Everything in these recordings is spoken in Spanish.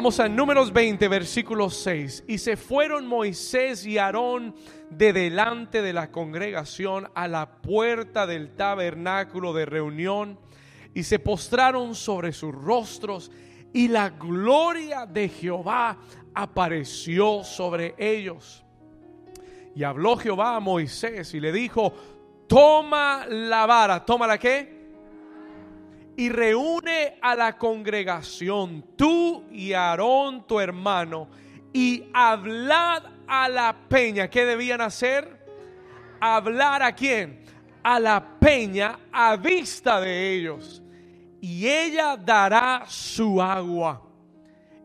Vamos a Números 20, versículo 6. Y se fueron Moisés y Aarón de delante de la congregación a la puerta del tabernáculo de reunión y se postraron sobre sus rostros y la gloria de Jehová apareció sobre ellos. Y habló Jehová a Moisés y le dijo, toma la vara, toma la qué? Y reúne a la congregación, tú y Aarón tu hermano, y hablad a la peña. ¿Qué debían hacer? Hablar a quién? A la peña a vista de ellos. Y ella dará su agua.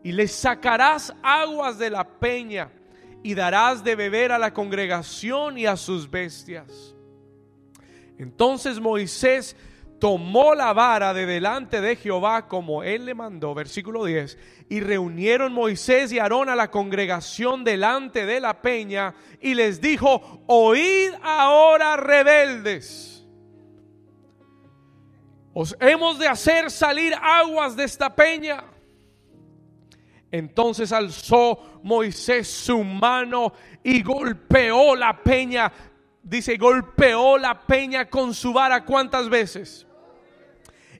Y le sacarás aguas de la peña y darás de beber a la congregación y a sus bestias. Entonces Moisés tomó la vara de delante de Jehová como él le mandó, versículo 10, y reunieron Moisés y Aarón a la congregación delante de la peña y les dijo, oíd ahora rebeldes. Os hemos de hacer salir aguas de esta peña. Entonces alzó Moisés su mano y golpeó la peña. Dice, golpeó la peña con su vara. ¿Cuántas veces?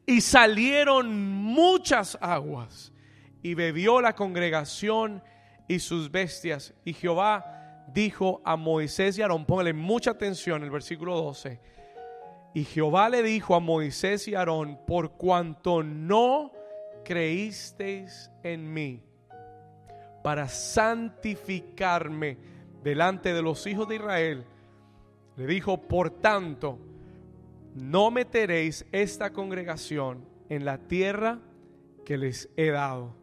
Y salieron muchas aguas y bebió la congregación y sus bestias. Y Jehová dijo a Moisés y Aarón, póngale mucha atención el versículo 12. Y Jehová le dijo a Moisés y Aarón, por cuanto no creísteis en mí para santificarme delante de los hijos de Israel, le dijo, por tanto, no meteréis esta congregación en la tierra que les he dado.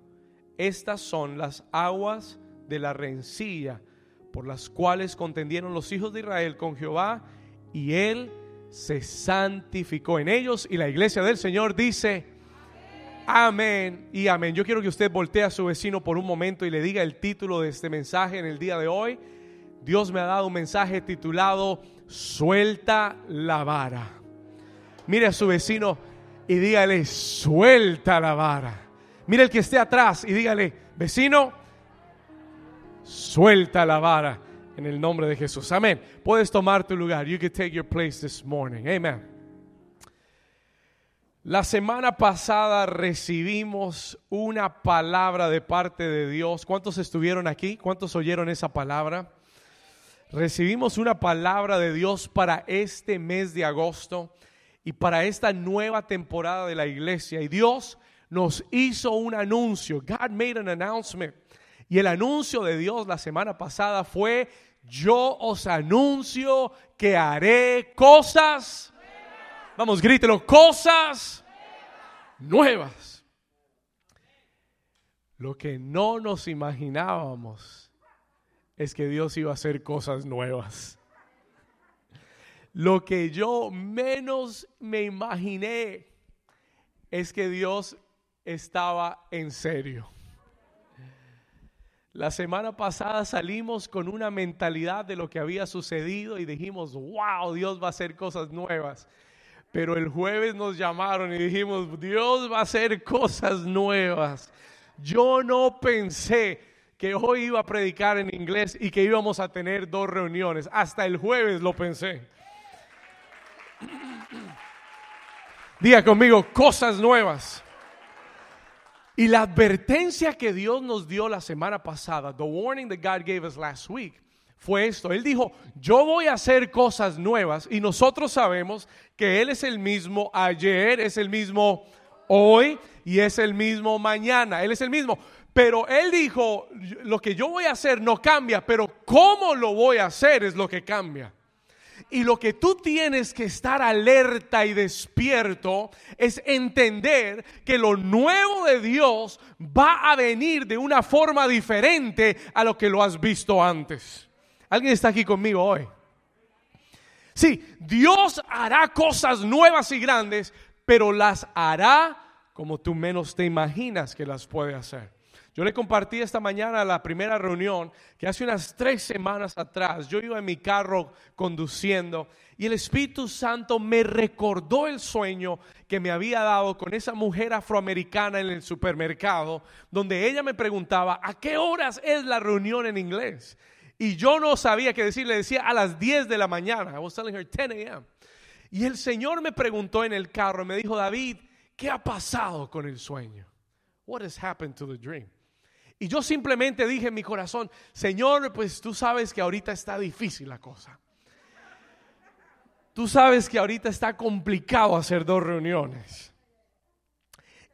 Estas son las aguas de la rencilla por las cuales contendieron los hijos de Israel con Jehová y él se santificó en ellos y la iglesia del Señor dice amén y amén. Yo quiero que usted voltee a su vecino por un momento y le diga el título de este mensaje en el día de hoy. Dios me ha dado un mensaje titulado Suelta la vara. Mire a su vecino y dígale, suelta la vara. Mire el que esté atrás y dígale, vecino, suelta la vara en el nombre de Jesús. Amén. Puedes tomar tu lugar. You can take your place this morning. Amen. La semana pasada recibimos una palabra de parte de Dios. ¿Cuántos estuvieron aquí? ¿Cuántos oyeron esa palabra? Recibimos una palabra de Dios para este mes de agosto y para esta nueva temporada de la iglesia. Y Dios nos hizo un anuncio. God made an announcement. Y el anuncio de Dios la semana pasada fue, yo os anuncio que haré cosas. Vamos, grítelo, cosas nuevas. Lo que no nos imaginábamos es que Dios iba a hacer cosas nuevas. Lo que yo menos me imaginé es que Dios estaba en serio. La semana pasada salimos con una mentalidad de lo que había sucedido y dijimos, wow, Dios va a hacer cosas nuevas. Pero el jueves nos llamaron y dijimos, Dios va a hacer cosas nuevas. Yo no pensé que hoy iba a predicar en inglés y que íbamos a tener dos reuniones. Hasta el jueves lo pensé. Diga conmigo, cosas nuevas. Y la advertencia que Dios nos dio la semana pasada, the warning that God gave us last week, fue esto. Él dijo, yo voy a hacer cosas nuevas y nosotros sabemos que Él es el mismo ayer, es el mismo hoy y es el mismo mañana. Él es el mismo. Pero Él dijo, lo que yo voy a hacer no cambia, pero cómo lo voy a hacer es lo que cambia. Y lo que tú tienes que estar alerta y despierto es entender que lo nuevo de Dios va a venir de una forma diferente a lo que lo has visto antes. ¿Alguien está aquí conmigo hoy? Sí, Dios hará cosas nuevas y grandes, pero las hará como tú menos te imaginas que las puede hacer. Yo le compartí esta mañana la primera reunión que hace unas tres semanas atrás yo iba en mi carro conduciendo y el Espíritu Santo me recordó el sueño que me había dado con esa mujer afroamericana en el supermercado, donde ella me preguntaba, ¿a qué horas es la reunión en inglés? Y yo no sabía qué decir, le decía a las 10 de la mañana. I was telling her 10 a.m. Y el Señor me preguntó en el carro, me dijo, David, ¿qué ha pasado con el sueño? What has happened to the dream? Y yo simplemente dije en mi corazón, Señor, pues tú sabes que ahorita está difícil la cosa. Tú sabes que ahorita está complicado hacer dos reuniones.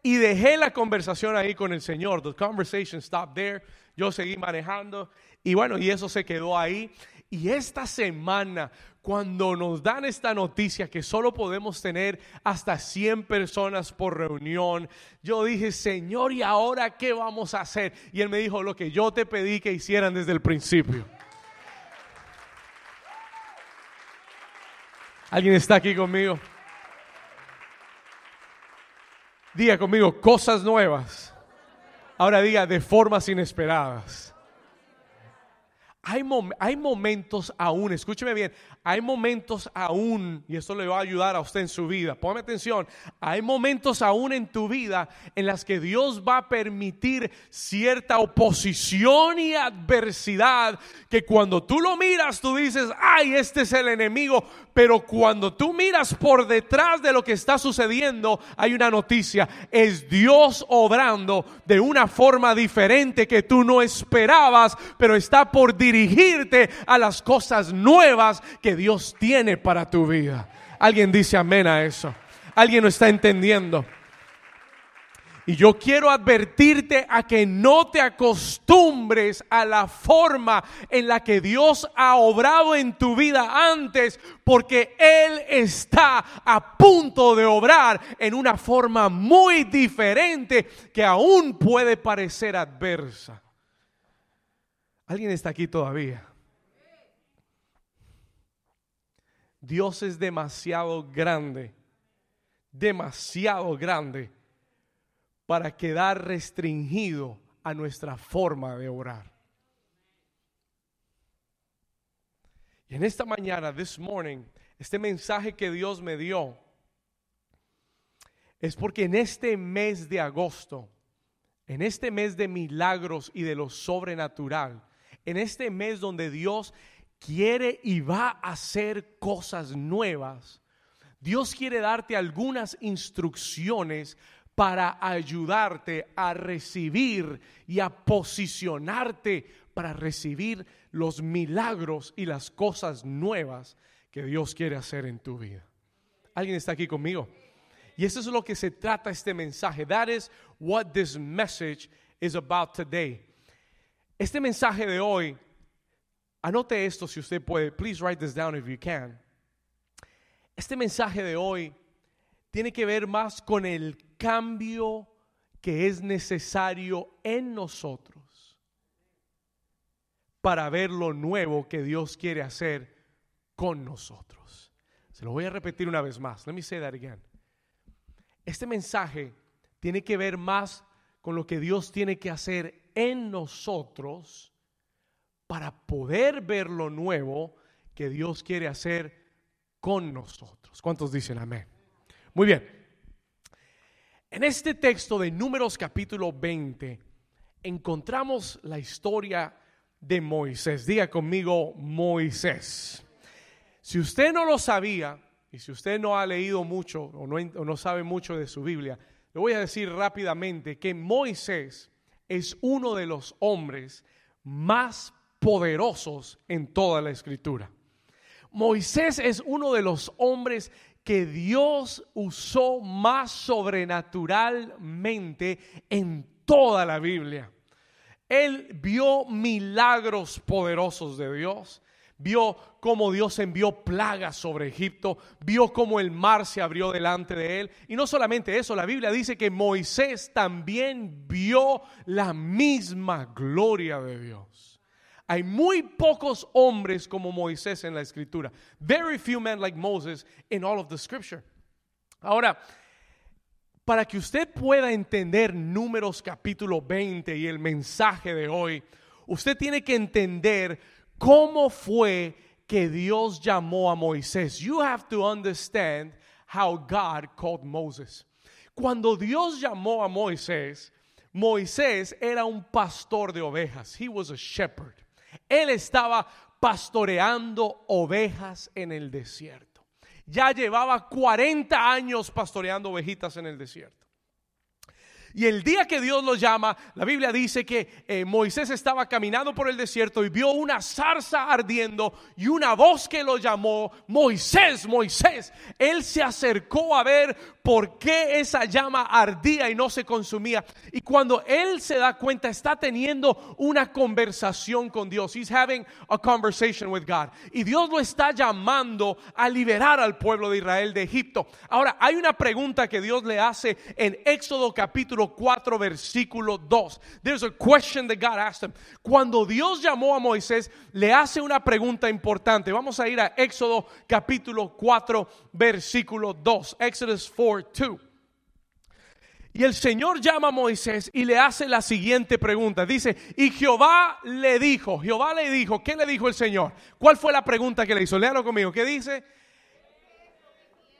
Y dejé la conversación ahí con el Señor. The conversation stopped there. Yo seguí manejando. Y bueno, y eso se quedó ahí. Y esta semana, cuando nos dan esta noticia que solo podemos tener hasta 100 personas por reunión, yo dije, Señor, ¿y ahora qué vamos a hacer? Y él me dijo, lo que yo te pedí que hicieran desde el principio. ¿Alguien está aquí conmigo? Diga conmigo, cosas nuevas. Ahora diga, de formas inesperadas. Hay, momentos aún, escúcheme bien, hay momentos aún, y esto le va a ayudar a usted en su vida, póngame atención, hay momentos aún en tu vida en las que Dios va a permitir cierta oposición y adversidad que cuando tú lo miras tú dices, ay, este es el enemigo, pero cuando tú miras por detrás de lo que está sucediendo hay una noticia, es Dios obrando de una forma diferente que tú no esperabas, pero está por dirigirte a las cosas nuevas que Dios tiene para tu vida. Alguien dice amén a eso. Alguien lo está entendiendo. Y yo quiero advertirte a que no te acostumbres a la forma en la que Dios ha obrado en tu vida antes, porque Él está a punto de obrar en una forma muy diferente que aún puede parecer adversa. ¿Alguien está aquí todavía? Dios es demasiado grande, demasiado grande para quedar restringido a nuestra forma de orar. Y en esta mañana, this morning, este mensaje que Dios me dio es porque en este mes de agosto, en este mes de milagros y de lo sobrenatural, en este mes donde Dios quiere y va a hacer cosas nuevas, Dios quiere darte algunas instrucciones para ayudarte a recibir y a posicionarte para recibir los milagros y las cosas nuevas que Dios quiere hacer en tu vida. ¿Alguien está aquí conmigo? Y eso es lo que se trata este mensaje. That is what this message is about today. Este mensaje de hoy, anote esto si usted puede. Please write this down if you can. Este mensaje de hoy tiene que ver más con el cambio que es necesario en nosotros para ver lo nuevo que Dios quiere hacer con nosotros. Se lo voy a repetir una vez más. Let me say that again. Este mensaje tiene que ver más con lo que Dios tiene que hacer en nosotros para poder ver lo nuevo que Dios quiere hacer con nosotros. ¿Cuántos dicen amén? Muy bien. En este texto de Números capítulo 20 encontramos la historia de Moisés. Diga conmigo Moisés. Si usted no lo sabía y si usted no ha leído mucho o no, o no sabe mucho de su Biblia, le voy a decir rápidamente que Moisés es uno de los hombres más poderosos en toda la escritura. Moisés es uno de los hombres que Dios usó más sobrenaturalmente en toda la Biblia. Él vio milagros poderosos de Dios vio cómo Dios envió plagas sobre Egipto, vio cómo el mar se abrió delante de él. Y no solamente eso, la Biblia dice que Moisés también vio la misma gloria de Dios. Hay muy pocos hombres como Moisés en la escritura. Very few men like Moses in all of the scripture. Ahora, para que usted pueda entender números capítulo 20 y el mensaje de hoy, usted tiene que entender cómo fue que Dios llamó a Moisés. You have to understand how God called Moses. Cuando Dios llamó a Moisés, Moisés era un pastor de ovejas. He was a shepherd. Él estaba pastoreando ovejas en el desierto. Ya llevaba 40 años pastoreando ovejitas en el desierto. Y el día que Dios lo llama, la Biblia dice que eh, Moisés estaba caminando por el desierto y vio una zarza ardiendo y una voz que lo llamó, Moisés, Moisés. Él se acercó a ver por qué esa llama ardía y no se consumía. Y cuando él se da cuenta, está teniendo una conversación con Dios. He's having a conversation with God. Y Dios lo está llamando a liberar al pueblo de Israel de Egipto. Ahora, hay una pregunta que Dios le hace en Éxodo capítulo 4, versículo 2. There's a question that God asked him. Cuando Dios llamó a Moisés, le hace una pregunta importante. Vamos a ir a Éxodo capítulo 4, versículo 2. Exodus 4, 2. Y el Señor llama a Moisés y le hace la siguiente pregunta. Dice, y Jehová le dijo, Jehová le dijo, ¿qué le dijo el Señor? ¿Cuál fue la pregunta que le hizo? Léalo conmigo. ¿Qué dice?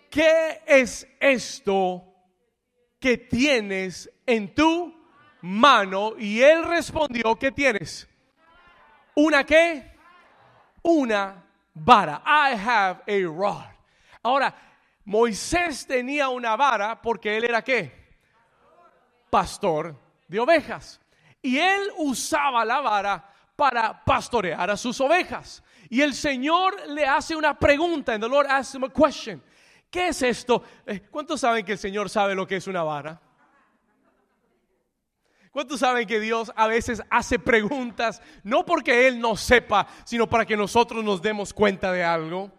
¿Qué es esto que tienes en tu mano? Y él respondió, ¿qué tienes? ¿Una qué? Una vara. I have a rod. Ahora, Moisés tenía una vara porque él era qué? Pastor de ovejas. Y él usaba la vara para pastorear a sus ovejas. Y el Señor le hace una pregunta, and the Lord asks him a question. ¿Qué es esto? Eh, ¿Cuántos saben que el Señor sabe lo que es una vara? ¿Cuántos saben que Dios a veces hace preguntas no porque Él no sepa, sino para que nosotros nos demos cuenta de algo?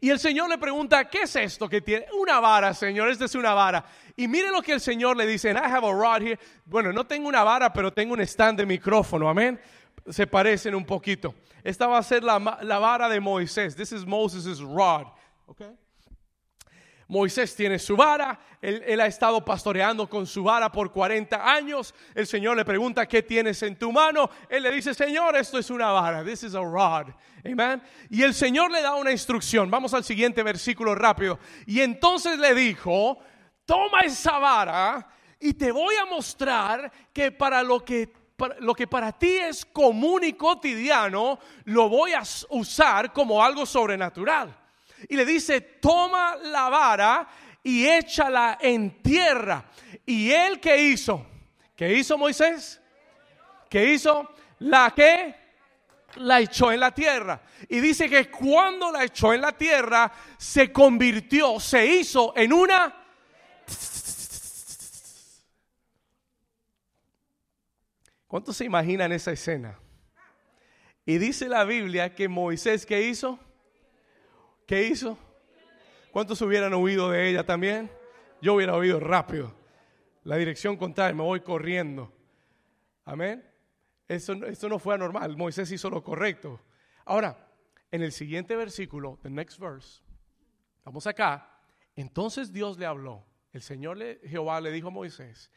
Y el Señor le pregunta, ¿qué es esto que tiene? Una vara, Señor, esta es una vara. Y mire lo que el Señor le dice, I have a rod here. Bueno, no tengo una vara, pero tengo un stand de micrófono, amén. Se parecen un poquito. Esta va a ser la, la vara de Moisés. This is Moses' rod, okay? Moisés tiene su vara, él, ha estado pastoreando con su vara por 40 años. El Señor le pregunta, ¿qué tienes en tu mano? Él le dice, Señor, esto es una vara, this is a rod. Amen. Y el Señor le da una instrucción. Vamos al siguiente versículo rápido. Y entonces le dijo, toma esa vara y te voy a mostrar que para lo que lo que para ti es común y cotidiano, lo voy a usar como algo sobrenatural y le dice, toma la vara y échala en tierra. ¿Y él qué hizo? ¿Qué hizo Moisés? ¿Qué hizo? La que la echó en la tierra. Y dice que cuando la echó en la tierra, se convirtió, se hizo en una... ¿Cuántos se imaginan esa escena? Y dice la Biblia que Moisés, ¿qué hizo? ¿Qué hizo? ¿Cuántos hubieran huido de ella también? Yo hubiera huido rápido. La dirección contraria, me voy corriendo. Amén. Eso, esto no fue anormal. Moisés hizo lo correcto. Ahora, en el siguiente versículo, the next verse, vamos acá. Entonces Dios le habló. El Señor le, Jehová le dijo a Moisés: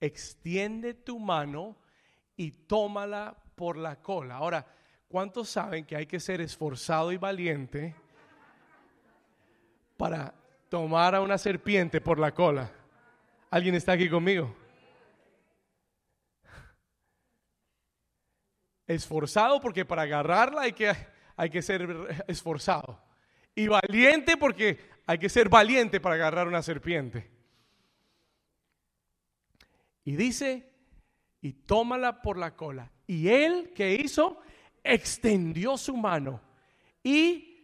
extiende tu mano y tómala por la cola. Ahora, ¿cuántos saben que hay que ser esforzado y valiente? Para tomar a una serpiente por la cola. ¿Alguien está aquí conmigo? Esforzado porque para agarrarla hay que, hay que ser esforzado. Y valiente porque hay que ser valiente para agarrar una serpiente. Y dice, y tómala por la cola. Y él, que hizo? Extendió su mano y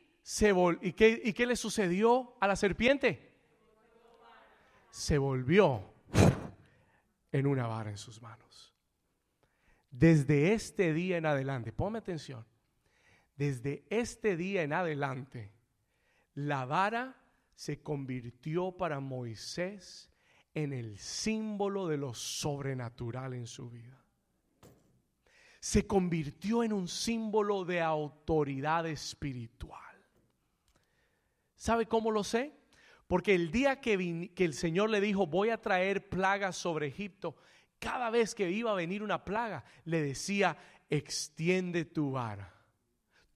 ¿y, qué, ¿Y qué le sucedió a la serpiente? Se volvió en una vara en sus manos. Desde este día en adelante, ponme atención, desde este día en adelante, la vara se convirtió para Moisés en el símbolo de lo sobrenatural en su vida. Se convirtió en un símbolo de autoridad espiritual. ¿Sabe cómo lo sé? Porque el día que, el Señor le dijo, voy a traer plagas sobre Egipto, cada vez que iba a venir una plaga, le decía, extiende tu vara,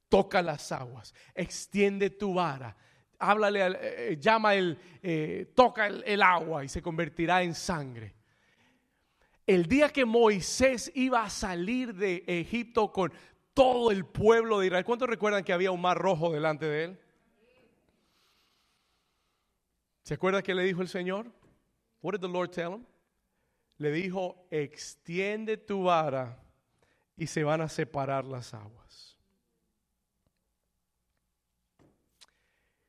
toca las aguas, extiende tu vara, háblale, eh, eh, llama el, eh, toca el, agua y se convertirá en sangre. El día que Moisés iba a salir de Egipto con todo el pueblo de Israel, ¿cuántos recuerdan que había un mar rojo delante de él? ¿Se acuerda que le dijo el Señor? What did the Lord tell him? Le dijo, extiende tu vara y se van a separar las aguas.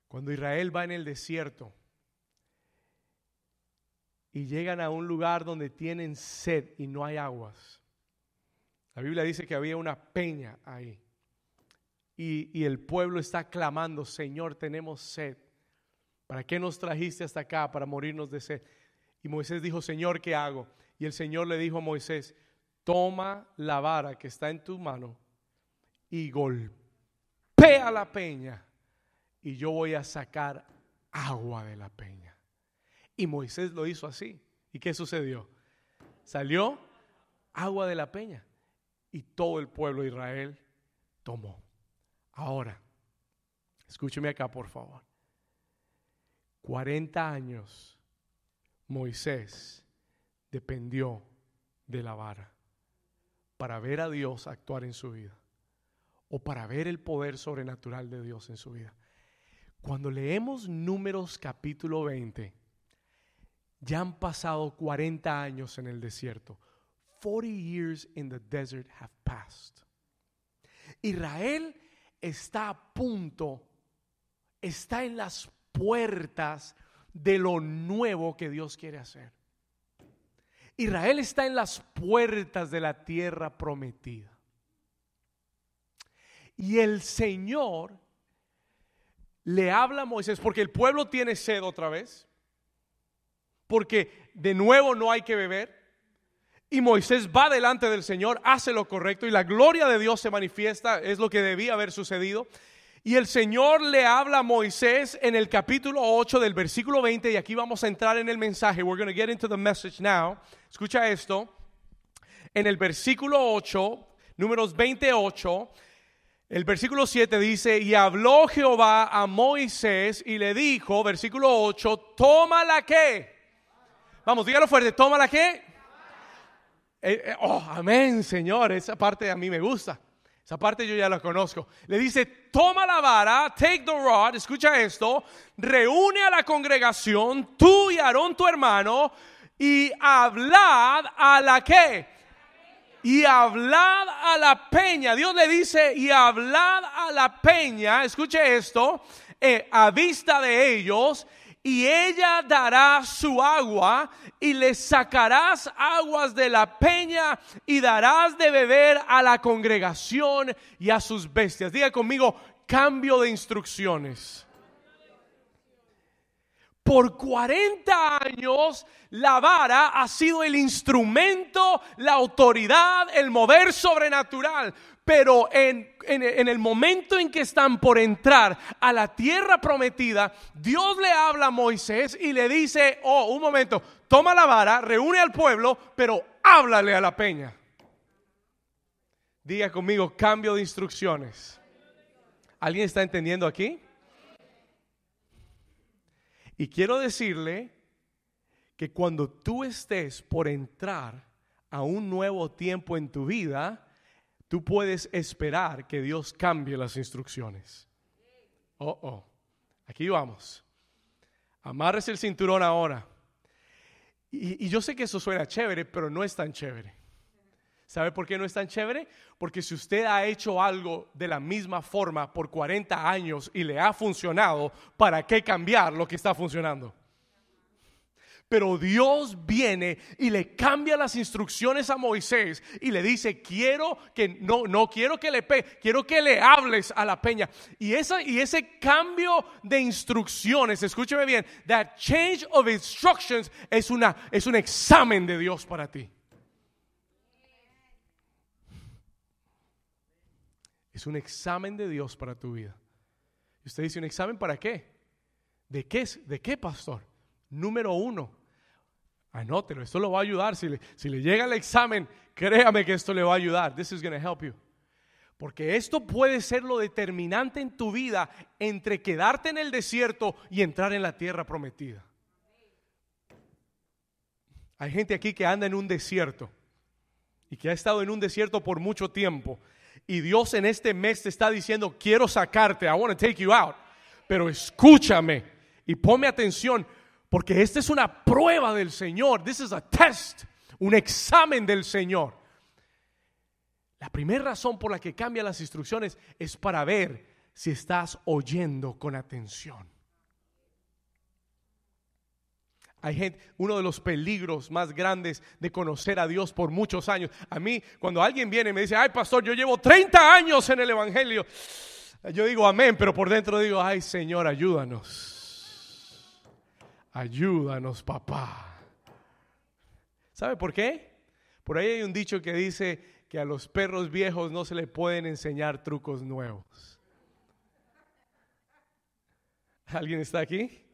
Cuando Israel va en el desierto y llegan a un lugar donde tienen sed y no hay aguas, la Biblia dice que había una peña ahí. Y, y, el pueblo está clamando, Señor, tenemos sed. ¿Para qué nos trajiste hasta acá? Para morirnos de sed. Y Moisés dijo, Señor, ¿qué hago? Y el Señor le dijo a Moisés, toma la vara que está en tu mano y golpea la peña y yo voy a sacar agua de la peña. Y Moisés lo hizo así. ¿Y qué sucedió? Salió agua de la peña y todo el pueblo de Israel tomó. Ahora, escúcheme acá por favor. 40 años Moisés dependió de la vara para ver a Dios actuar en su vida o para ver el poder sobrenatural de Dios en su vida. Cuando leemos números capítulo 20, ya han pasado 40 años en el desierto. 40 years in the desert have passed. Israel está a punto, está en las puertas de lo nuevo que Dios quiere hacer. Israel está en las puertas de la tierra prometida. Y el Señor le habla a Moisés, porque el pueblo tiene sed otra vez, porque de nuevo no hay que beber. Y Moisés va delante del Señor, hace lo correcto y la gloria de Dios se manifiesta, es lo que debía haber sucedido. Y el Señor le habla a Moisés en el capítulo 8 del versículo 20 y aquí vamos a entrar en el mensaje. We're going to get into the message now. Escucha esto. En el versículo 8, números 28, el versículo 7 dice, y habló Jehová a Moisés y le dijo, versículo 8, toma la que. Vamos, dígalo fuerte, toma la que. Eh, eh, oh, amén, Señor, esa parte a mí me gusta. Esa parte yo ya la conozco. Le dice, toma la vara, take the rod, escucha esto, reúne a la congregación, tú y Aarón tu hermano, y hablad a la que. Y hablad a la peña. Dios le dice, y hablad a la peña, escuche esto, eh, a vista de ellos, y ella dará su agua y le sacarás aguas de la peña y darás de beber a la congregación y a sus bestias. Diga conmigo, cambio de instrucciones. Por 40 años la vara ha sido el instrumento, la autoridad, el mover sobrenatural. Pero en, el momento en que están por entrar a la tierra prometida, Dios le habla a Moisés y le dice, oh, un momento, toma la vara, reúne al pueblo, pero háblale a la peña. Diga conmigo, cambio de instrucciones. ¿Alguien está entendiendo aquí? Y quiero decirle que cuando tú estés por entrar a un nuevo tiempo en tu vida, tú puedes esperar que Dios cambie las instrucciones. Oh, oh. Aquí vamos. Amarres el cinturón ahora. Y, y, yo sé que eso suena chévere, pero no es tan chévere. ¿Sabe por qué no es tan chévere? Porque si usted ha hecho algo de la misma forma por 40 años y le ha funcionado, ¿para qué cambiar lo que está funcionando? Pero Dios viene y le cambia las instrucciones a Moisés y le dice, quiero que, no, no quiero que le pe, quiero que le hables a la peña. Y, esa, y ese cambio de instrucciones, escúcheme bien, that change of instructions es, una, es un examen de Dios para ti. Es un examen de Dios para tu vida. Y usted dice, ¿un examen para qué? ¿De qué, ¿De qué, pastor? Número uno, anótelo, esto lo va a ayudar. Si le, si le llega el examen, créame que esto le va a ayudar. This is going to help you. Porque esto puede ser lo determinante en tu vida entre quedarte en el desierto y entrar en la tierra prometida. Hay gente aquí que anda en un desierto y que ha estado en un desierto por mucho tiempo. Y Dios en este mes te está diciendo, quiero sacarte, I want to take you out. Pero escúchame y ponme atención, porque esta es una prueba del Señor. This is a test, un examen del Señor. La primera razón por la que cambia las instrucciones es para ver si estás oyendo con atención. Hay gente, uno de los peligros más grandes de conocer a Dios por muchos años. A mí, cuando alguien viene y me dice, ay pastor, yo llevo 30 años en el Evangelio, yo digo amén, pero por dentro digo, ay Señor, ayúdanos. Ayúdanos, papá. ¿Sabe por qué? Por ahí hay un dicho que dice que a los perros viejos no se le pueden enseñar trucos nuevos. ¿Alguien está aquí?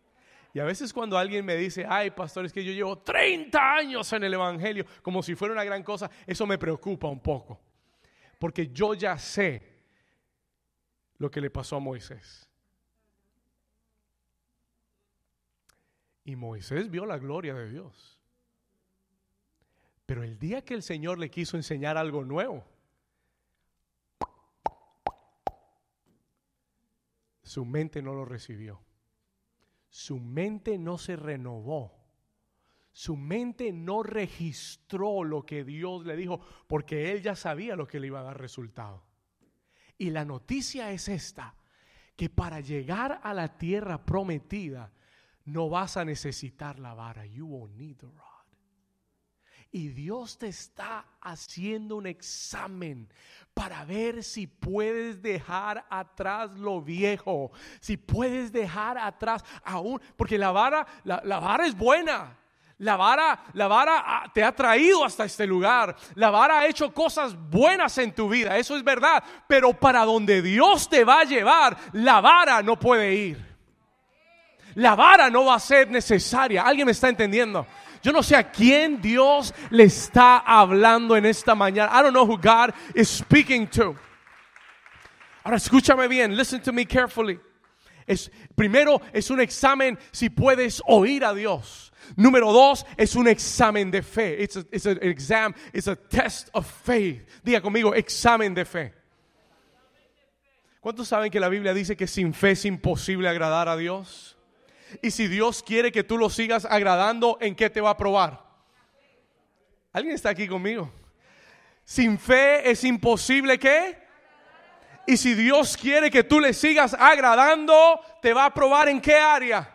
Y a veces cuando alguien me dice, ay, pastor, es que yo llevo 30 años en el Evangelio, como si fuera una gran cosa, eso me preocupa un poco. Porque yo ya sé lo que le pasó a Moisés. Y Moisés vio la gloria de Dios. Pero el día que el Señor le quiso enseñar algo nuevo, su mente no lo recibió su mente no se renovó. Su mente no registró lo que Dios le dijo porque él ya sabía lo que le iba a dar resultado. Y la noticia es esta, que para llegar a la tierra prometida no vas a necesitar la vara. You won't need the rod. Y Dios te está haciendo un examen para ver si puedes dejar atrás lo viejo, si puedes dejar atrás aún, porque la vara, la, vara es buena. La vara, la vara te ha traído hasta este lugar. La vara ha hecho cosas buenas en tu vida, eso es verdad. Pero para donde Dios te va a llevar, la vara no puede ir. La vara no va a ser necesaria. ¿Alguien me está entendiendo? Yo no sé a quién Dios le está hablando en esta mañana. I don't know who God is speaking to. Ahora escúchame bien, listen to me carefully. Es, primero es un examen si puedes oír a Dios. Número dos es un examen de fe. It's, a, it's an exam, it's a test of faith. Diga conmigo, examen de fe. ¿Cuántos saben que la Biblia dice que sin fe es imposible agradar a Dios? Y si Dios quiere que tú lo sigas agradando, ¿en qué te va a probar? ¿Alguien está aquí conmigo? Sin fe es imposible que... Y si Dios quiere que tú le sigas agradando, te va a probar en qué área.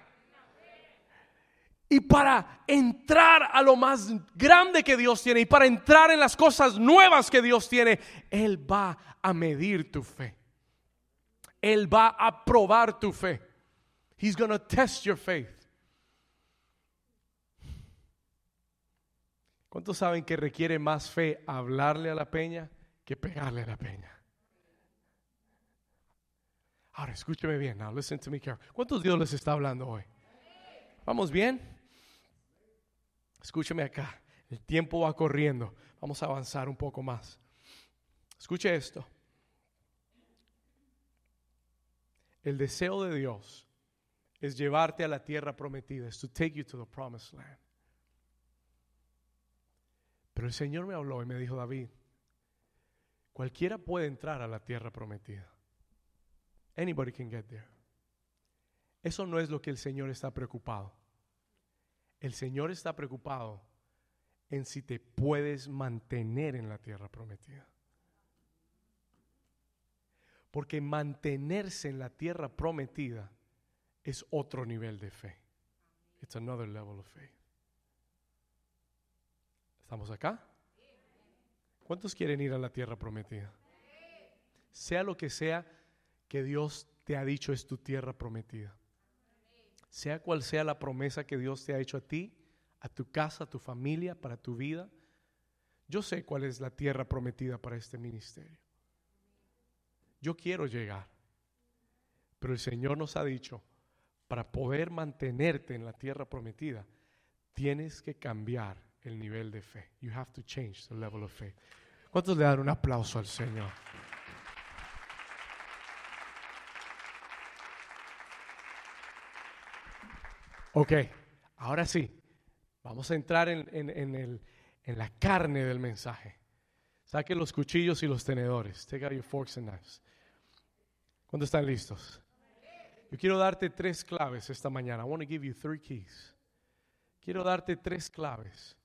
Y para entrar a lo más grande que Dios tiene y para entrar en las cosas nuevas que Dios tiene, Él va a medir tu fe. Él va a probar tu fe. He's going to test your faith. ¿Cuántos saben que requiere más fe hablarle a la peña que pegarle a la peña? Ahora escúcheme bien. Now listen to me carefully. ¿Cuántos Dios les está hablando hoy? ¿Vamos bien? Escúcheme acá. El tiempo va corriendo. Vamos a avanzar un poco más. Escuche esto. El deseo de Dios es llevarte a la tierra prometida, es to take you to the promised land. Pero el Señor me habló y me dijo, David, cualquiera puede entrar a la tierra prometida. Anybody can get there. Eso no es lo que el Señor está preocupado. El Señor está preocupado en si te puedes mantener en la tierra prometida. Porque mantenerse en la tierra prometida es otro nivel de fe. It's another level of faith. ¿Estamos acá? ¿Cuántos quieren ir a la tierra prometida? Sea lo que sea que Dios te ha dicho es tu tierra prometida. Sea cual sea la promesa que Dios te ha hecho a ti, a tu casa, a tu familia, para tu vida. Yo sé cuál es la tierra prometida para este ministerio. Yo quiero llegar. Pero el Señor nos ha dicho, para poder mantenerte en la tierra prometida, tienes que cambiar el nivel de fe. You have to change the level of faith. ¿Cuántos le dan un aplauso al Señor? Ok, ahora sí, vamos a entrar en, el, en la carne del mensaje. Saque los cuchillos y los tenedores. Take out your forks and knives. ¿Cuántos están listos? Yo quiero darte tres claves esta mañana. I want to give you three keys. Quiero darte tres claves.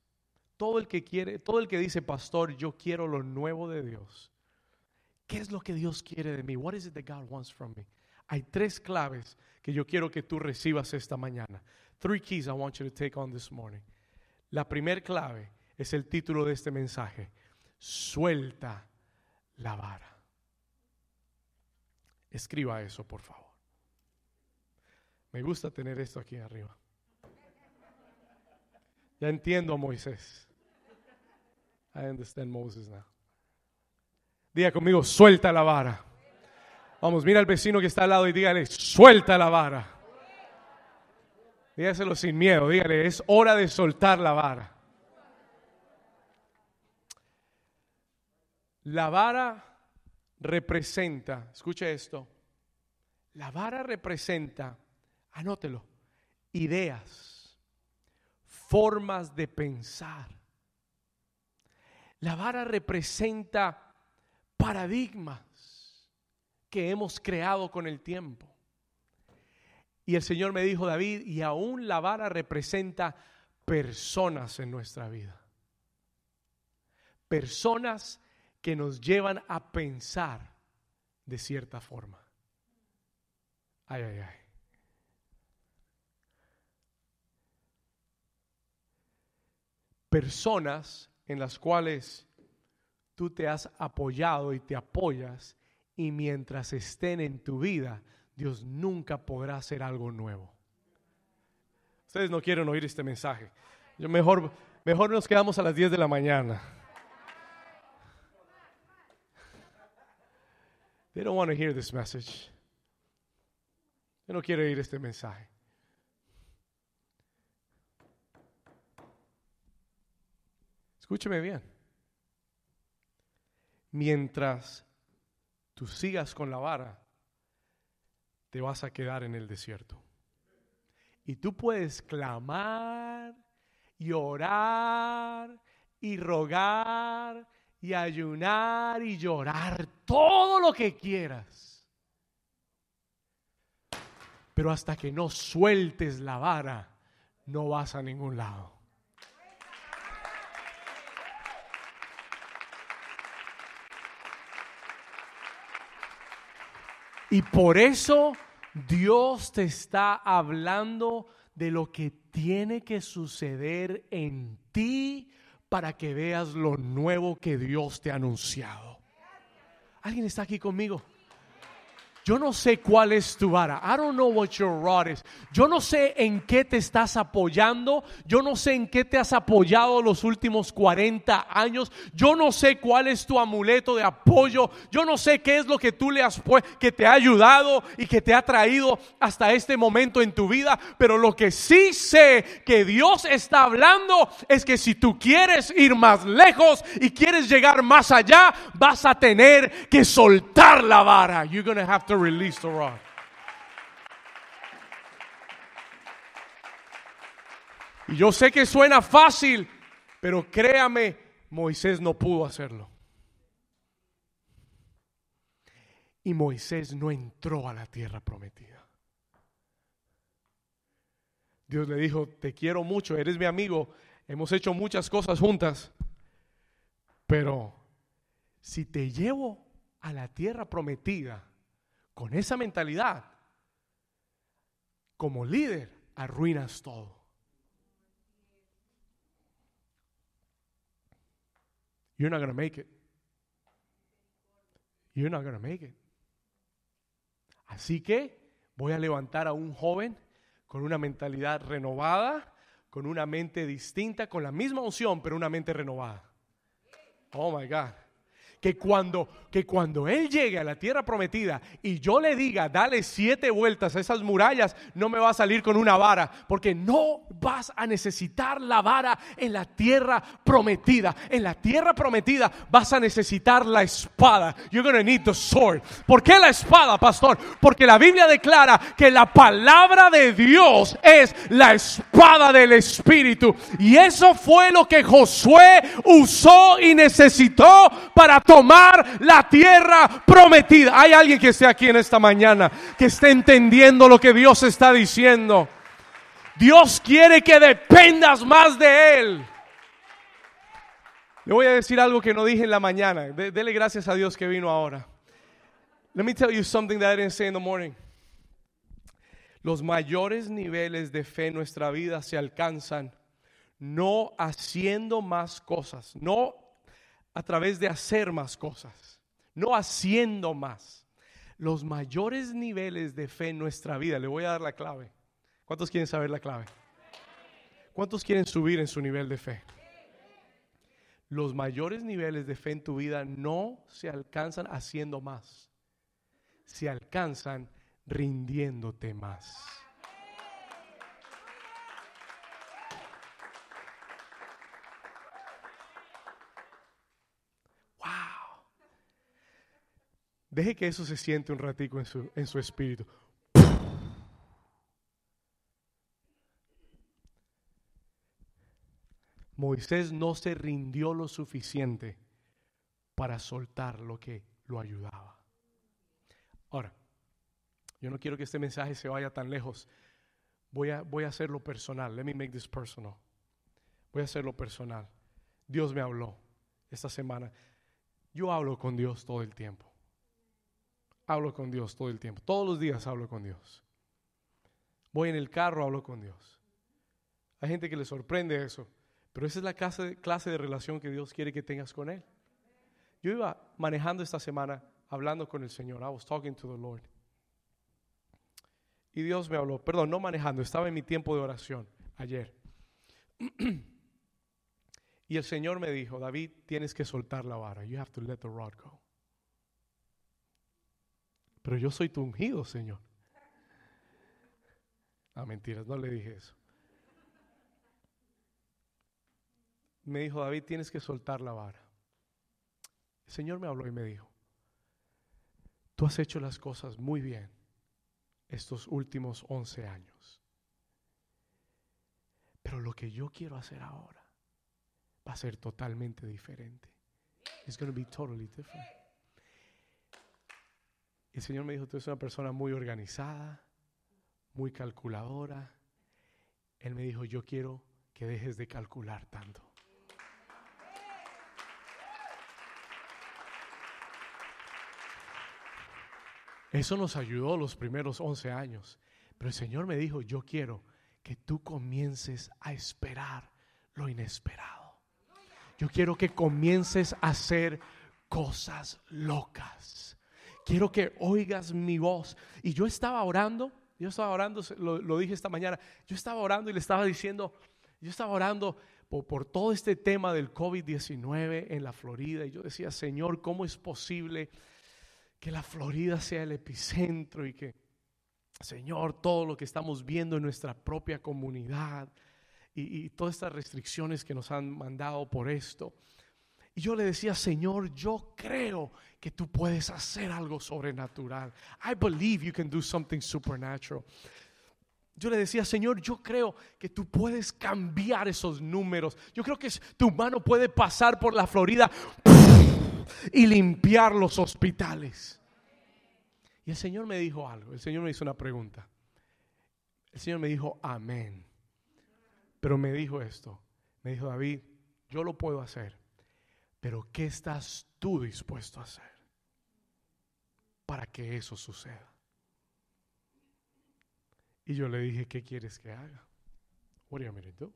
Todo el que quiere, todo el que dice, pastor, yo quiero lo nuevo de Dios. ¿Qué es lo que Dios quiere de mí? What is it that God wants from me? Hay tres claves que yo quiero que tú recibas esta mañana. Three keys I want you to take on this morning. La primera clave es el título de este mensaje. Suelta la vara. Escriba eso, por favor. Me gusta tener esto aquí arriba. Ya entiendo a Moisés. I understand Moses now. Diga conmigo, suelta la vara. Vamos, mira al vecino que está al lado y dígale, suelta la vara. Dígaselo sin miedo, dígale, es hora de soltar la vara. La vara representa, escuche esto, la vara representa Anótelo. Ideas, formas de pensar. La vara representa paradigmas que hemos creado con el tiempo. Y el Señor me dijo, David, y aún la vara representa personas en nuestra vida. Personas que nos llevan a pensar de cierta forma. Ay, ay, ay. Personas en las cuales tú te has apoyado y te apoyas y mientras estén en tu vida, Dios nunca podrá hacer algo nuevo. Ustedes no quieren oír este mensaje. Yo mejor, mejor nos quedamos a las 10 de la mañana. They don't want to hear this message. Yo no quiero oír este mensaje. Escúcheme bien. Mientras tú sigas con la vara, te vas a quedar en el desierto. Y tú puedes clamar y orar y rogar y ayunar y llorar todo lo que quieras. Pero hasta que no sueltes la vara, no vas a ningún lado. Y por eso Dios te está hablando de lo que tiene que suceder en ti para que veas lo nuevo que Dios te ha anunciado. ¿Alguien está aquí conmigo? Yo no sé cuál es tu vara. I don't know what your rod is. Yo no sé en qué te estás apoyando. Yo no sé en qué te has apoyado los últimos 40 años. Yo no sé cuál es tu amuleto de apoyo. Yo no sé qué es lo que tú le has que te ha ayudado y que te ha traído hasta este momento en tu vida. Pero lo que sí sé que Dios está hablando es que si tú quieres ir más lejos y quieres llegar más allá, vas a tener que soltar la vara. You're to have to release the. Y yo sé que suena fácil, pero créame, Moisés no pudo hacerlo. Y Moisés no entró a la tierra prometida. Dios le dijo, te quiero mucho, eres mi amigo, hemos hecho muchas cosas juntas, pero si te llevo a la tierra prometida, con esa mentalidad, como líder, arruinas todo. You're not going to make it. You're not going to make it. Así que voy a levantar a un joven con una mentalidad renovada, con una mente distinta, con la misma unción, pero una mente renovada. Oh my God que cuando, que cuando Él llegue a la tierra prometida y yo le diga, dale siete vueltas a esas murallas, no me va a salir con una vara, porque no vas a necesitar la vara en la tierra prometida. En la tierra prometida vas a necesitar la espada. You're going to need the sword. ¿Por qué la espada, pastor? Porque la Biblia declara que la palabra de Dios es la espada del Espíritu. Y eso fue lo que Josué usó y necesitó para tomar la tierra prometida. Hay alguien que esté aquí en esta mañana que esté entendiendo lo que Dios está diciendo. Dios quiere que dependas más de Él. Le voy a decir algo que no dije en la mañana. dele gracias a Dios que vino ahora. Let me tell you something that I didn't say in the morning. Los mayores niveles de fe en nuestra vida se alcanzan no haciendo más cosas, no a través de hacer más cosas, no haciendo más. Los mayores niveles de fe en nuestra vida, le voy a dar la clave. ¿Cuántos quieren saber la clave? ¿Cuántos quieren subir en su nivel de fe? Los mayores niveles de fe en tu vida no se alcanzan haciendo más, se alcanzan rindiéndote más. Deje que eso se siente un ratico en su, en su espíritu. Moisés no se rindió lo suficiente para soltar lo que lo ayudaba. Ahora, yo no quiero que este mensaje se vaya tan lejos. Voy a, voy a hacerlo personal. Let me make this personal. Voy a hacerlo personal. Dios me habló esta semana. Yo hablo con Dios todo el tiempo hablo con Dios todo el tiempo. Todos los días hablo con Dios. Voy en el carro, hablo con Dios. Hay gente que le sorprende eso, pero esa es la clase de, relación que Dios quiere que tengas con Él. Yo iba manejando esta semana hablando con el Señor. I was talking to the Lord. Y Dios me habló, perdón, no manejando, estaba en mi tiempo de oración ayer. y el Señor me dijo, David, tienes que soltar la vara. You have to let the rod go pero yo soy tu ungido, Señor. Ah, mentiras, no le dije eso. Me dijo, David, tienes que soltar la vara. El Señor me habló y me dijo, tú has hecho las cosas muy bien estos últimos 11 años. Pero lo que yo quiero hacer ahora va a ser totalmente diferente. It's going to be totally different. El Señor me dijo, tú eres una persona muy organizada, muy calculadora. Él me dijo, yo quiero que dejes de calcular tanto. Eso nos ayudó los primeros 11 años. Pero el Señor me dijo, yo quiero que tú comiences a esperar lo inesperado. Yo quiero que comiences a hacer cosas locas quiero que oigas mi voz. Y yo estaba orando, yo estaba orando, lo, dije esta mañana, yo estaba orando y le estaba diciendo, yo estaba orando por, por todo este tema del COVID-19 en la Florida. Y yo decía, Señor, ¿cómo es posible que la Florida sea el epicentro y que, Señor, todo lo que estamos viendo en nuestra propia comunidad y, y todas estas restricciones que nos han mandado por esto? Y yo le decía, Señor, yo creo que tú puedes hacer algo sobrenatural. I believe you can do something supernatural. Yo le decía, Señor, yo creo que tú puedes cambiar esos números. Yo creo que tu mano puede pasar por la Florida y limpiar los hospitales. Y el Señor me dijo algo. El Señor me hizo una pregunta. El Señor me dijo, amén. Pero me dijo esto. Me dijo, David, yo lo puedo hacer pero ¿qué estás tú dispuesto a hacer para que eso suceda? Y yo le dije, ¿qué quieres que haga? What do you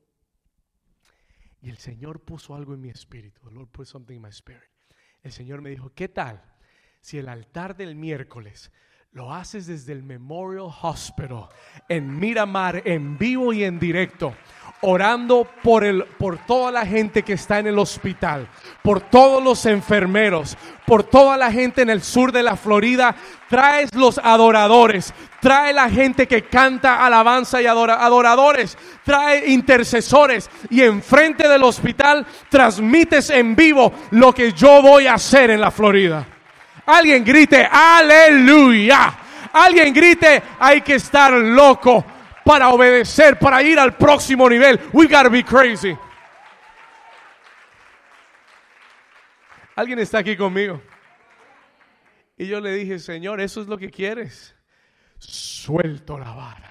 Y el Señor puso algo en mi espíritu. The Lord put something in my spirit. El Señor me dijo, ¿qué tal si el altar del miércoles Lo haces desde el Memorial Hospital en Miramar, en vivo y en directo orando por, el, por toda la gente que está en el hospital, por todos los enfermeros, por toda la gente en el sur de la Florida. Traes los adoradores, trae la gente que canta alabanza y adora, adoradores, trae intercesores y enfrente del hospital transmites en vivo lo que yo voy a hacer en la Florida. Alguien grite, aleluya. Alguien grite, hay que estar loco para obedecer, para ir al próximo nivel. We gotta be crazy. Alguien está aquí conmigo. Y yo le dije, Señor, eso es lo que quieres. Suelto la vara.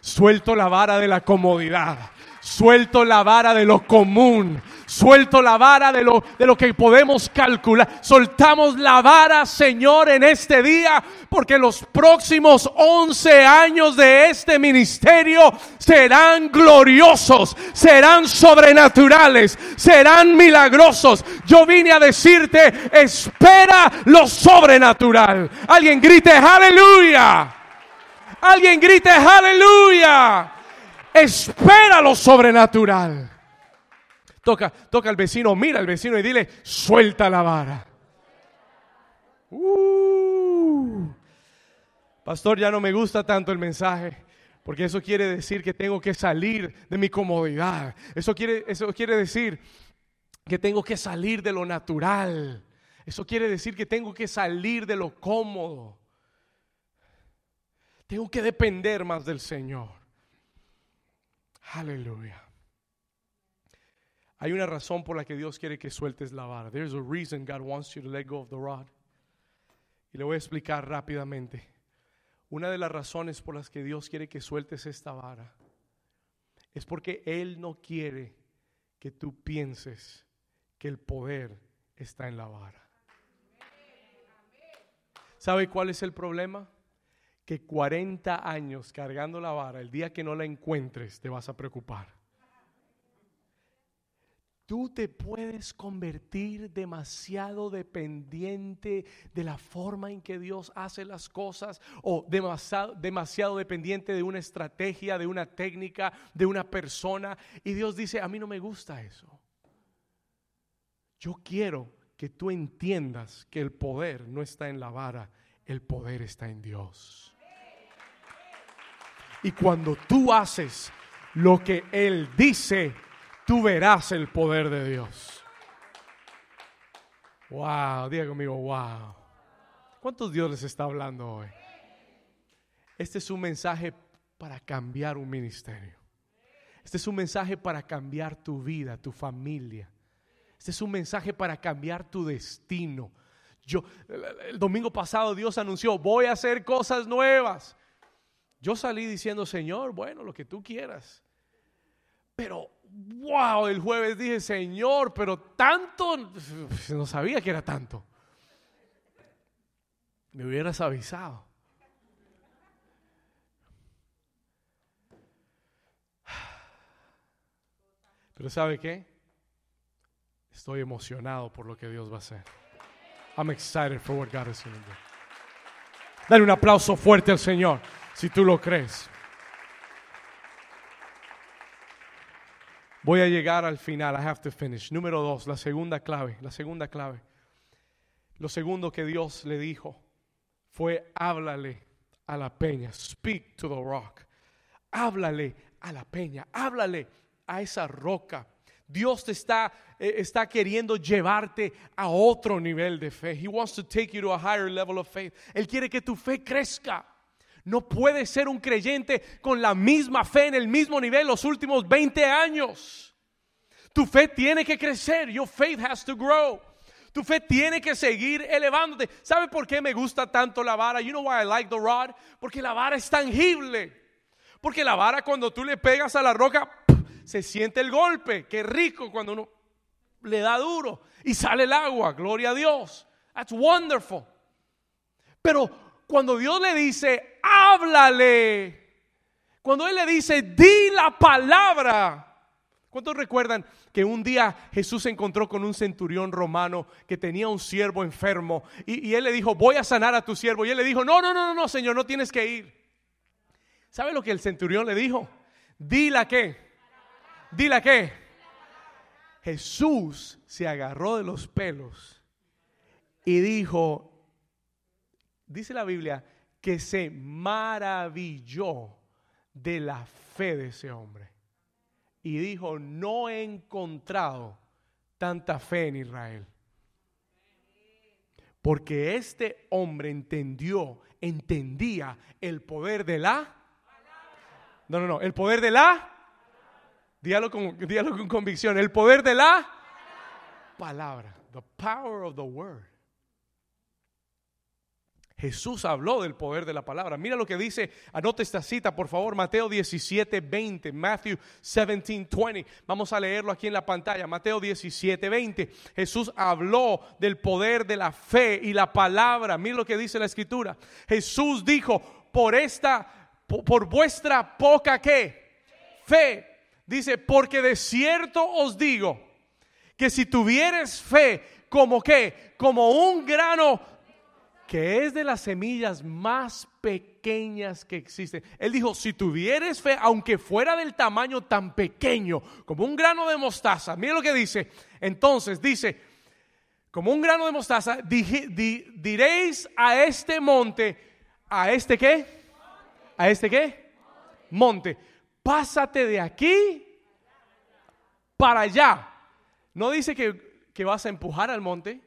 Suelto la vara de la comodidad. Suelto la vara de lo común. Suelto la vara de lo, de lo que podemos calcular. Soltamos la vara, Señor, en este día, porque los próximos 11 años de este ministerio serán gloriosos, serán sobrenaturales, serán milagrosos. Yo vine a decirte, espera lo sobrenatural. Alguien grite, aleluya. Alguien grite, aleluya. Espera lo sobrenatural. Toca, toca al vecino, mira al vecino y dile, suelta la vara. Uh. pastor, ya no me gusta tanto el mensaje. Porque eso quiere decir que tengo que salir de mi comodidad. Eso quiere, eso quiere decir que tengo que salir de lo natural. Eso quiere decir que tengo que salir de lo cómodo. Tengo que depender más del Señor. Aleluya. Hay una razón por la que Dios quiere que sueltes la vara. There's a reason God wants you to let go of the rod. Y le voy a explicar rápidamente. Una de las razones por las que Dios quiere que sueltes esta vara es porque Él no quiere que tú pienses que el poder está en la vara. ¿Sabe cuál es el problema? que 40 años cargando la vara, el día que no la encuentres, te vas a preocupar. Tú te puedes convertir demasiado dependiente de la forma en que Dios hace las cosas o demasiado, demasiado dependiente de una estrategia, de una técnica, de una persona. Y Dios dice, a mí no me gusta eso. Yo quiero que tú entiendas que el poder no está en la vara, el poder está en Dios. Y cuando tú haces lo que Él dice, tú verás el poder de Dios. Wow, diga conmigo, wow. ¿Cuántos Dios les está hablando hoy? Este es un mensaje para cambiar un ministerio. Este es un mensaje para cambiar tu vida, tu familia. Este es un mensaje para cambiar tu destino. Yo el domingo pasado Dios anunció, voy a hacer cosas nuevas. Yo salí diciendo, Señor, bueno, lo que tú quieras. Pero, wow, el jueves dije, Señor, pero tanto, no sabía que era tanto. Me hubieras avisado. Pero ¿sabe qué? Estoy emocionado por lo que Dios va a hacer. I'm excited for what God is going to do. Dale un aplauso fuerte al Señor si tú lo crees. Voy a llegar al final. I have to finish. Número dos, la segunda clave. La segunda clave. Lo segundo que Dios le dijo fue háblale a la peña. Speak to the rock. Háblale a la peña. Háblale a esa roca. Dios te está, eh, está queriendo llevarte a otro nivel de fe. He wants to take you to a higher level of faith. Él quiere que tu fe crezca. No puedes ser un creyente con la misma fe en el mismo nivel los últimos 20 años. Tu fe tiene que crecer. Your faith has to grow. Tu fe tiene que seguir elevándote. ¿Sabe por qué me gusta tanto la vara? You know why I like the rod? Porque la vara es tangible. Porque la vara cuando tú le pegas a la roca, se siente el golpe. Qué rico cuando uno le da duro y sale el agua. Gloria a Dios. That's wonderful. Pero cuando Dios le dice, háblale, cuando Él le dice, di la palabra, ¿Cuántos recuerdan que un día Jesús se encontró con un centurión romano que tenía un siervo enfermo y, él le dijo, voy a sanar a tu siervo? Y él le dijo, no, no, no, no, señor, no tienes que ir. ¿Sabe lo que el centurión le dijo? Dila qué. Dila qué. Jesús se agarró de los pelos y dijo, dice la Biblia, que se maravilló de la fe de ese hombre y dijo, no he encontrado tanta fe en Israel. Porque este hombre entendió, entendía el poder de la... No, no, no, el poder de la... Dígalo con, dígalo con convicción, el poder de la palabra. The power of the word. Jesús habló del poder de la palabra. Mira lo que dice, anote esta cita, por favor, Mateo 17, 20, Matthew 17, 20. Vamos a leerlo aquí en la pantalla, Mateo 17, 20. Jesús habló del poder de la fe y la palabra. Mira lo que dice la escritura. Jesús dijo, por esta, por vuestra poca qué, fe. Dice, porque de cierto os digo que si tuvieres fe como qué, como un grano que es de las semillas más pequeñas que existen. Él dijo, si tuvieres fe, aunque fuera del tamaño tan pequeño, como un grano de mostaza, mire lo que dice. Entonces dice, como un grano de mostaza, diréis a este monte, ¿a este qué? ¿A este qué? Monte, pásate de aquí para allá. No dice que, que vas a empujar al monte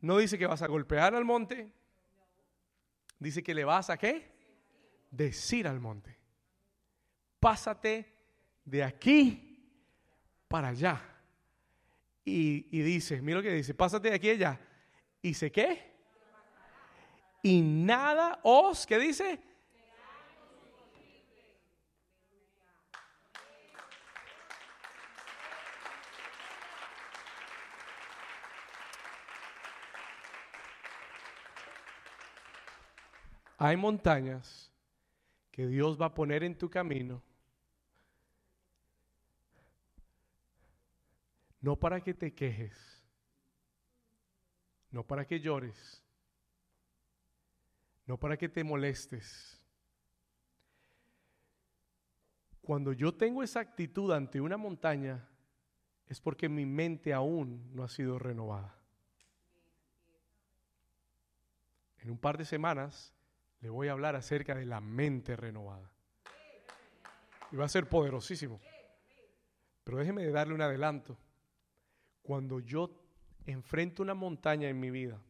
no dice que vas a golpear al monte. Dice que le vas a qué? Decir al monte. Pásate de aquí para allá. Y, y dice, mira lo que dice, pásate de aquí allá. ¿Y sé qué? Y nada os, ¿qué dice? Hay montañas que Dios va a poner en tu camino. No para que te quejes, no para que llores, no para que te molestes. Cuando yo tengo esa actitud ante una montaña, es porque mi mente aún no ha sido renovada. En un par de semanas le voy a hablar acerca de la mente renovada. Y va a ser poderosísimo. Pero déjeme darle un adelanto. Cuando yo enfrento una montaña en mi vida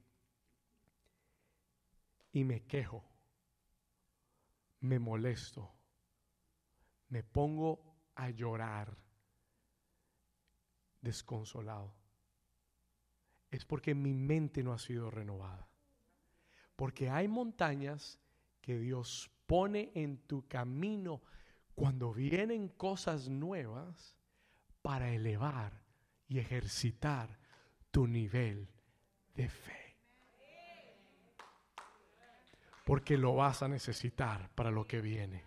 y me quejo, me molesto, me pongo a llorar desconsolado, es porque mi mente no ha sido renovada. Porque hay montañas que Dios pone en tu camino cuando vienen cosas nuevas para elevar y ejercitar tu nivel de fe. Porque lo vas a necesitar para lo que viene.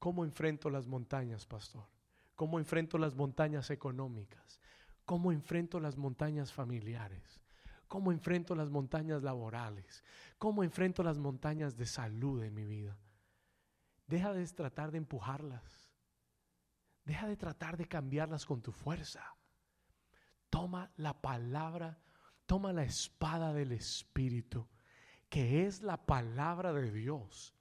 ¿Cómo enfrento las montañas, pastor? ¿Cómo enfrento las montañas económicas? ¿Cómo enfrento las montañas familiares? ¿Cómo enfrento las montañas laborales? ¿Cómo enfrento las montañas de salud en mi vida? Deja de tratar de empujarlas. Deja de tratar de cambiarlas con tu fuerza. Toma la palabra, toma la espada del Espíritu, que es la palabra de Dios,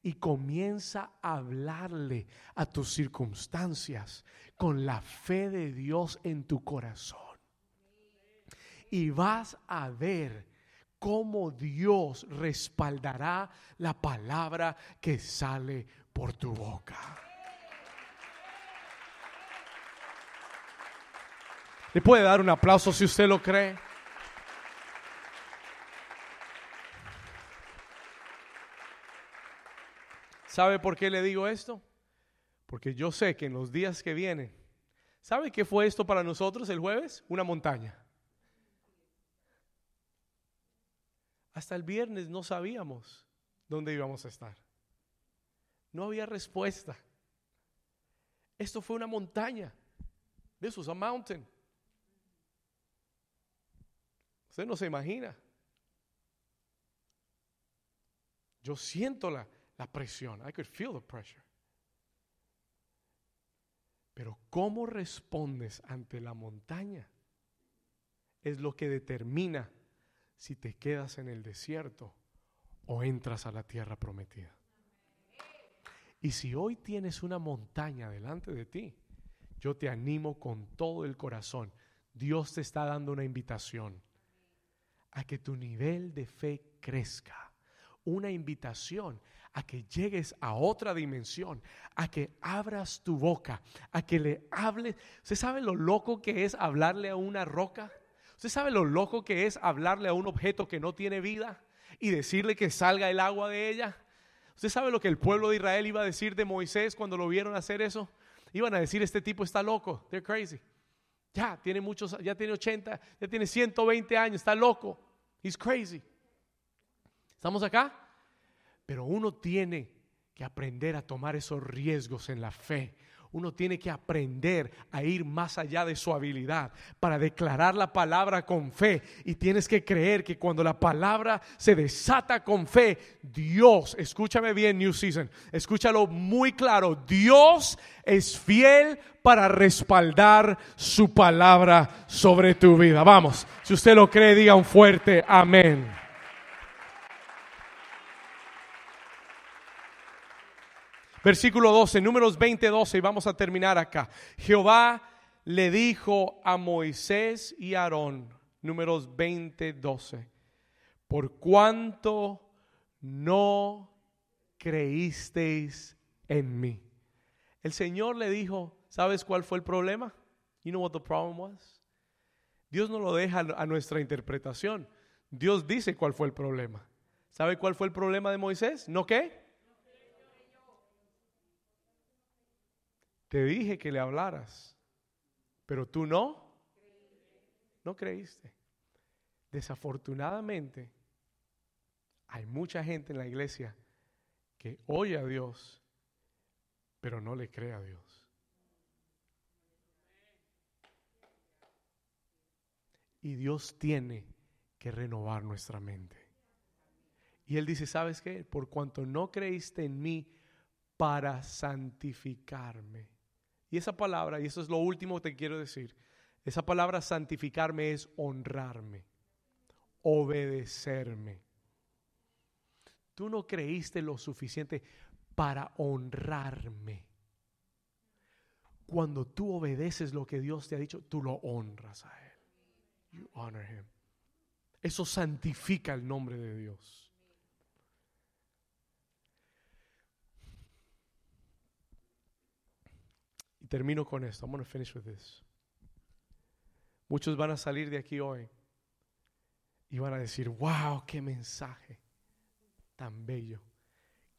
y comienza a hablarle a tus circunstancias con la fe de Dios en tu corazón y vas a ver cómo Dios respaldará la palabra que sale por tu boca. Le puede dar un aplauso si usted lo cree. ¿Sabe por qué le digo esto? Porque yo sé que en los días que vienen, ¿sabe qué fue esto para nosotros el jueves? Una montaña. Hasta el viernes no sabíamos dónde íbamos a estar. No había respuesta. Esto fue una montaña. This was a mountain. Usted no se imagina. Yo siento la, la presión. I could feel the pressure. Pero cómo respondes ante la montaña es lo que determina si te quedas en el desierto o entras a la tierra prometida. Y si hoy tienes una montaña delante de ti, yo te animo con todo el corazón. Dios te está dando una invitación a que tu nivel de fe crezca. Una invitación a que llegues a otra dimensión, a que abras tu boca, a que le hables. ¿Usted sabe lo loco que es hablarle a una roca? ¿Usted sabe lo loco que es hablarle a un objeto que no tiene vida y decirle que salga el agua de ella? ¿Usted sabe lo que el pueblo de Israel iba a decir de Moisés cuando lo vieron hacer eso? Iban a decir, este tipo está loco, they're crazy. Ya tiene muchos, ya tiene 80, ya tiene 120 años, está loco. He's crazy. ¿Estamos acá? Pero uno tiene que aprender a tomar esos riesgos en la fe. Uno tiene que aprender a ir más allá de su habilidad para declarar la palabra con fe. Y tienes que creer que cuando la palabra se desata con fe, Dios, escúchame bien, New Season, escúchalo muy claro, Dios es fiel para respaldar su palabra sobre tu vida. Vamos, si usted lo cree, diga un fuerte amén. Versículo 12, números 20, 12, y vamos a terminar acá. Jehová le dijo a Moisés y Aarón, números 20, 12, por cuanto no creísteis en mí. El Señor le dijo, ¿sabes cuál fue el problema? You know what the problem was? Dios no lo deja a nuestra interpretación. Dios dice cuál fue el problema. ¿Sabe cuál fue el problema de Moisés? ¿No qué? Te dije que le hablaras, pero tú no, no creíste. Desafortunadamente, hay mucha gente en la iglesia que oye a Dios, pero no le cree a Dios. Y Dios tiene que renovar nuestra mente. Y Él dice, ¿sabes qué? Por cuanto no creíste en mí para santificarme. Y esa palabra, y eso es lo último que te quiero decir, esa palabra santificarme es honrarme, obedecerme. Tú no creíste lo suficiente para honrarme. Cuando tú obedeces lo que Dios te ha dicho, tú lo honras a Él. You honor Him. Eso santifica el nombre de Dios. Termino con esto. I'm going to finish with this. Muchos van a salir de aquí hoy y van a decir, wow, qué mensaje tan bello,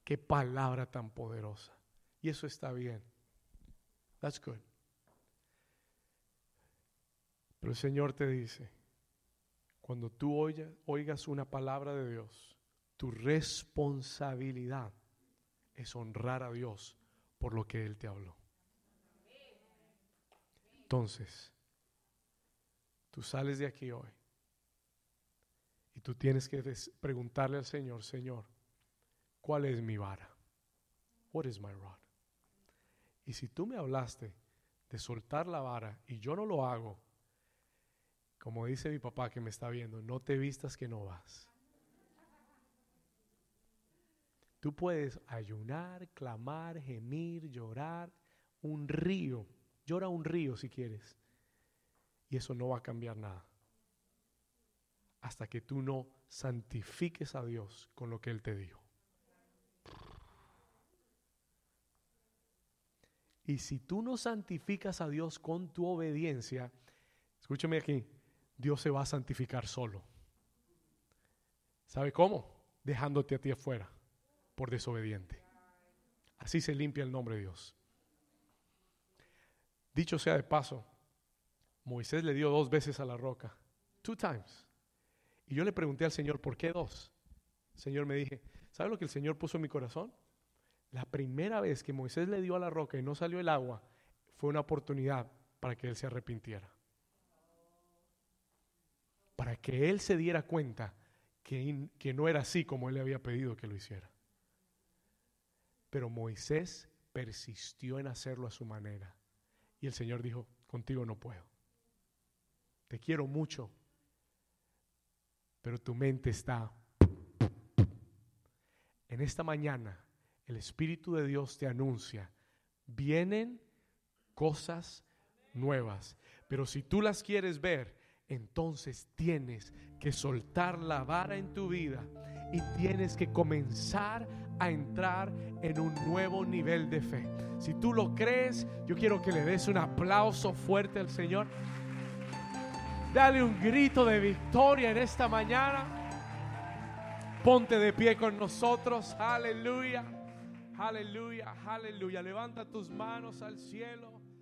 qué palabra tan poderosa. Y eso está bien. That's good. Pero el Señor te dice, cuando tú oigas una palabra de Dios, tu responsabilidad es honrar a Dios por lo que Él te habló. Entonces, tú sales de aquí hoy y tú tienes que preguntarle al Señor, Señor, ¿cuál es mi vara? What is my rod? Y si tú me hablaste de soltar la vara y yo no lo hago, como dice mi papá que me está viendo, no te vistas que no vas. Tú puedes ayunar, clamar, gemir, llorar, un río Llora un río si quieres. Y eso no va a cambiar nada. Hasta que tú no santifiques a Dios con lo que Él te dijo. Y si tú no santificas a Dios con tu obediencia, escúchame aquí, Dios se va a santificar solo. ¿Sabe cómo? Dejándote a ti afuera por desobediente. Así se limpia el nombre de Dios. Dicho sea de paso, Moisés le dio dos veces a la roca. Two times. Y yo le pregunté al Señor, ¿por qué dos? El Señor me dije, ¿sabe lo que el Señor puso en mi corazón? La primera vez que Moisés le dio a la roca y no salió el agua, fue una oportunidad para que él se arrepintiera. Para que él se diera cuenta que, que no era así como él le había pedido que lo hiciera. Pero Moisés persistió en hacerlo a su manera. Y el Señor dijo, contigo no puedo. Te quiero mucho, pero tu mente está... En esta mañana el Espíritu de Dios te anuncia, vienen cosas nuevas, pero si tú las quieres ver, entonces tienes que soltar la vara en tu vida y tienes que comenzar a entrar en un nuevo nivel de fe. Si tú lo crees, yo quiero que le des un aplauso fuerte al Señor. Dale un grito de victoria en esta mañana. Ponte de pie con nosotros. Aleluya. Aleluya. Aleluya. Levanta tus manos al cielo.